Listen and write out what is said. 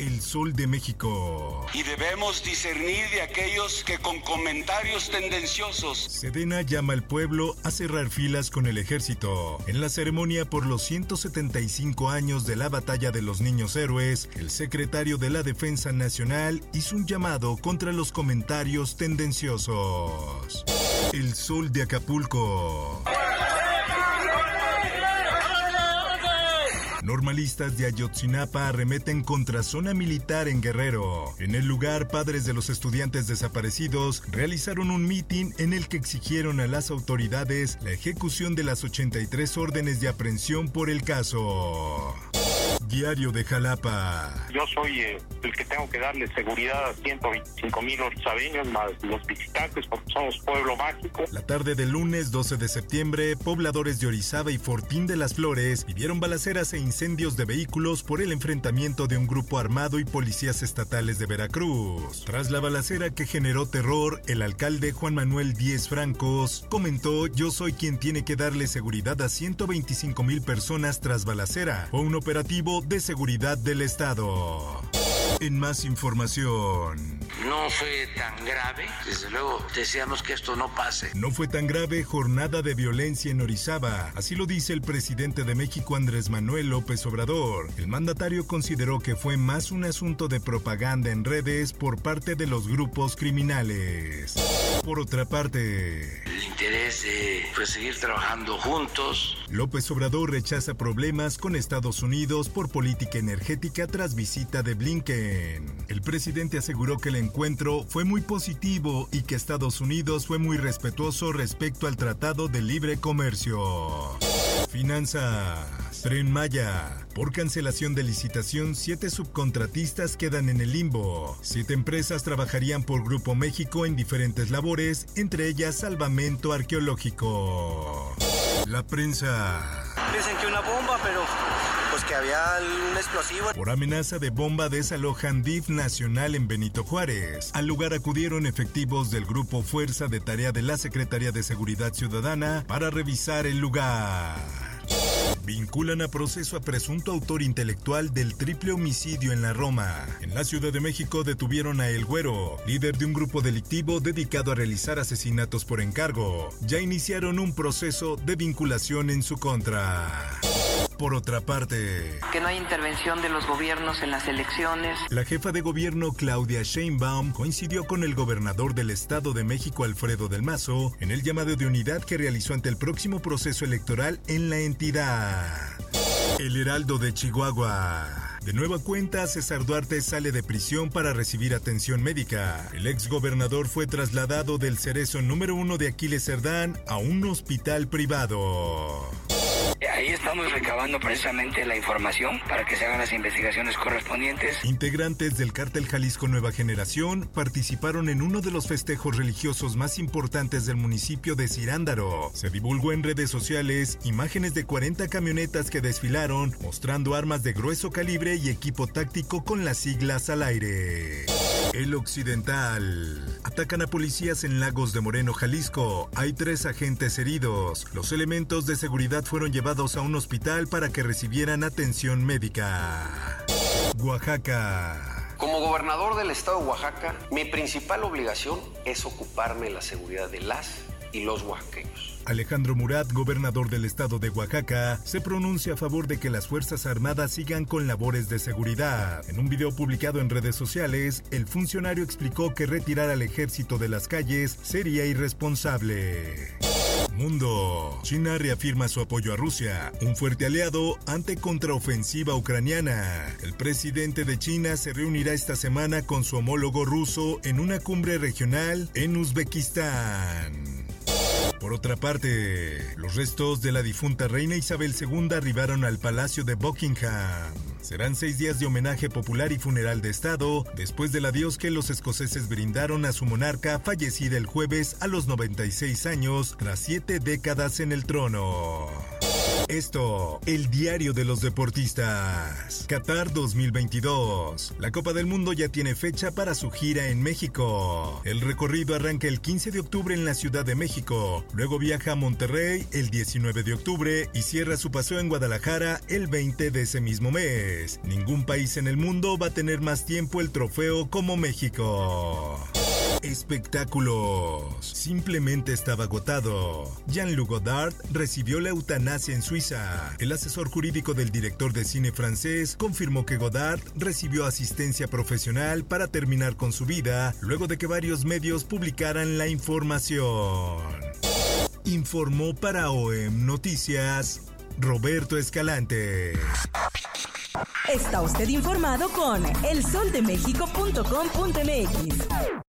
El Sol de México. Y debemos discernir de aquellos que con comentarios tendenciosos. Sedena llama al pueblo a cerrar filas con el ejército. En la ceremonia por los 175 años de la Batalla de los Niños Héroes, el secretario de la Defensa Nacional hizo un llamado contra los comentarios tendenciosos. El Sol de Acapulco. Normalistas de Ayotzinapa arremeten contra zona militar en Guerrero. En el lugar, padres de los estudiantes desaparecidos realizaron un mitin en el que exigieron a las autoridades la ejecución de las 83 órdenes de aprehensión por el caso. Diario de Jalapa. Yo soy eh, el que tengo que darle seguridad a 125 mil orizabeños más los visitantes porque somos pueblo mágico. La tarde del lunes 12 de septiembre, pobladores de Orizaba y Fortín de las Flores vivieron balaceras e incendios de vehículos por el enfrentamiento de un grupo armado y policías estatales de Veracruz. Tras la balacera que generó terror, el alcalde Juan Manuel Díez Francos comentó yo soy quien tiene que darle seguridad a 125 mil personas tras balacera. Fue un operativo de seguridad del Estado. En más información. No fue tan grave, desde luego deseamos que esto no pase. No fue tan grave jornada de violencia en Orizaba, así lo dice el presidente de México Andrés Manuel López Obrador. El mandatario consideró que fue más un asunto de propaganda en redes por parte de los grupos criminales. Por otra parte, interés de pues, seguir trabajando juntos. López Obrador rechaza problemas con Estados Unidos por política energética tras visita de Blinken. El presidente aseguró que el encuentro fue muy positivo y que Estados Unidos fue muy respetuoso respecto al Tratado de Libre Comercio. Finanzas. Tren Maya. Por cancelación de licitación, siete subcontratistas quedan en el limbo. Siete empresas trabajarían por Grupo México en diferentes labores, entre ellas salvamento arqueológico. La prensa. Dicen que una bomba, pero pues que había un explosivo. Por amenaza de bomba desalojan DIF Nacional en Benito Juárez. Al lugar acudieron efectivos del Grupo Fuerza de Tarea de la Secretaría de Seguridad Ciudadana para revisar el lugar. Vinculan a proceso a presunto autor intelectual del triple homicidio en la Roma. En la Ciudad de México detuvieron a El Güero, líder de un grupo delictivo dedicado a realizar asesinatos por encargo. Ya iniciaron un proceso de vinculación en su contra. Por otra parte, que no hay intervención de los gobiernos en las elecciones. La jefa de gobierno Claudia Sheinbaum coincidió con el gobernador del Estado de México Alfredo del Mazo en el llamado de unidad que realizó ante el próximo proceso electoral en la entidad. El Heraldo de Chihuahua. De nueva cuenta, César Duarte sale de prisión para recibir atención médica. El ex gobernador fue trasladado del cerezo número uno de Aquiles Cerdán a un hospital privado. Ahí estamos recabando precisamente la información para que se hagan las investigaciones correspondientes. Integrantes del cártel Jalisco Nueva Generación participaron en uno de los festejos religiosos más importantes del municipio de Cirándaro. Se divulgó en redes sociales imágenes de 40 camionetas que desfilaron mostrando armas de grueso calibre y equipo táctico con las siglas al aire. El Occidental. Atacan a policías en Lagos de Moreno, Jalisco. Hay tres agentes heridos. Los elementos de seguridad fueron llevados a un hospital para que recibieran atención médica. Oaxaca. Como gobernador del estado de Oaxaca, mi principal obligación es ocuparme de la seguridad de las y los oaxaqueños. Alejandro Murat, gobernador del estado de Oaxaca, se pronuncia a favor de que las Fuerzas Armadas sigan con labores de seguridad. En un video publicado en redes sociales, el funcionario explicó que retirar al ejército de las calles sería irresponsable. Mundo. China reafirma su apoyo a Rusia, un fuerte aliado ante contraofensiva ucraniana. El presidente de China se reunirá esta semana con su homólogo ruso en una cumbre regional en Uzbekistán. Por otra parte, los restos de la difunta reina Isabel II arribaron al Palacio de Buckingham. Serán seis días de homenaje popular y funeral de Estado después del adiós que los escoceses brindaron a su monarca fallecida el jueves a los 96 años tras siete décadas en el trono. Esto, el diario de los deportistas. Qatar 2022. La Copa del Mundo ya tiene fecha para su gira en México. El recorrido arranca el 15 de octubre en la Ciudad de México. Luego viaja a Monterrey el 19 de octubre y cierra su paseo en Guadalajara el 20 de ese mismo mes. Ningún país en el mundo va a tener más tiempo el trofeo como México. Espectáculos. Simplemente estaba agotado. Jean-Luc Godard recibió la eutanasia en Suiza. El asesor jurídico del director de cine francés confirmó que Godard recibió asistencia profesional para terminar con su vida luego de que varios medios publicaran la información. Informó para OEM Noticias Roberto Escalante. Está usted informado con elsoldemexico.com.mx.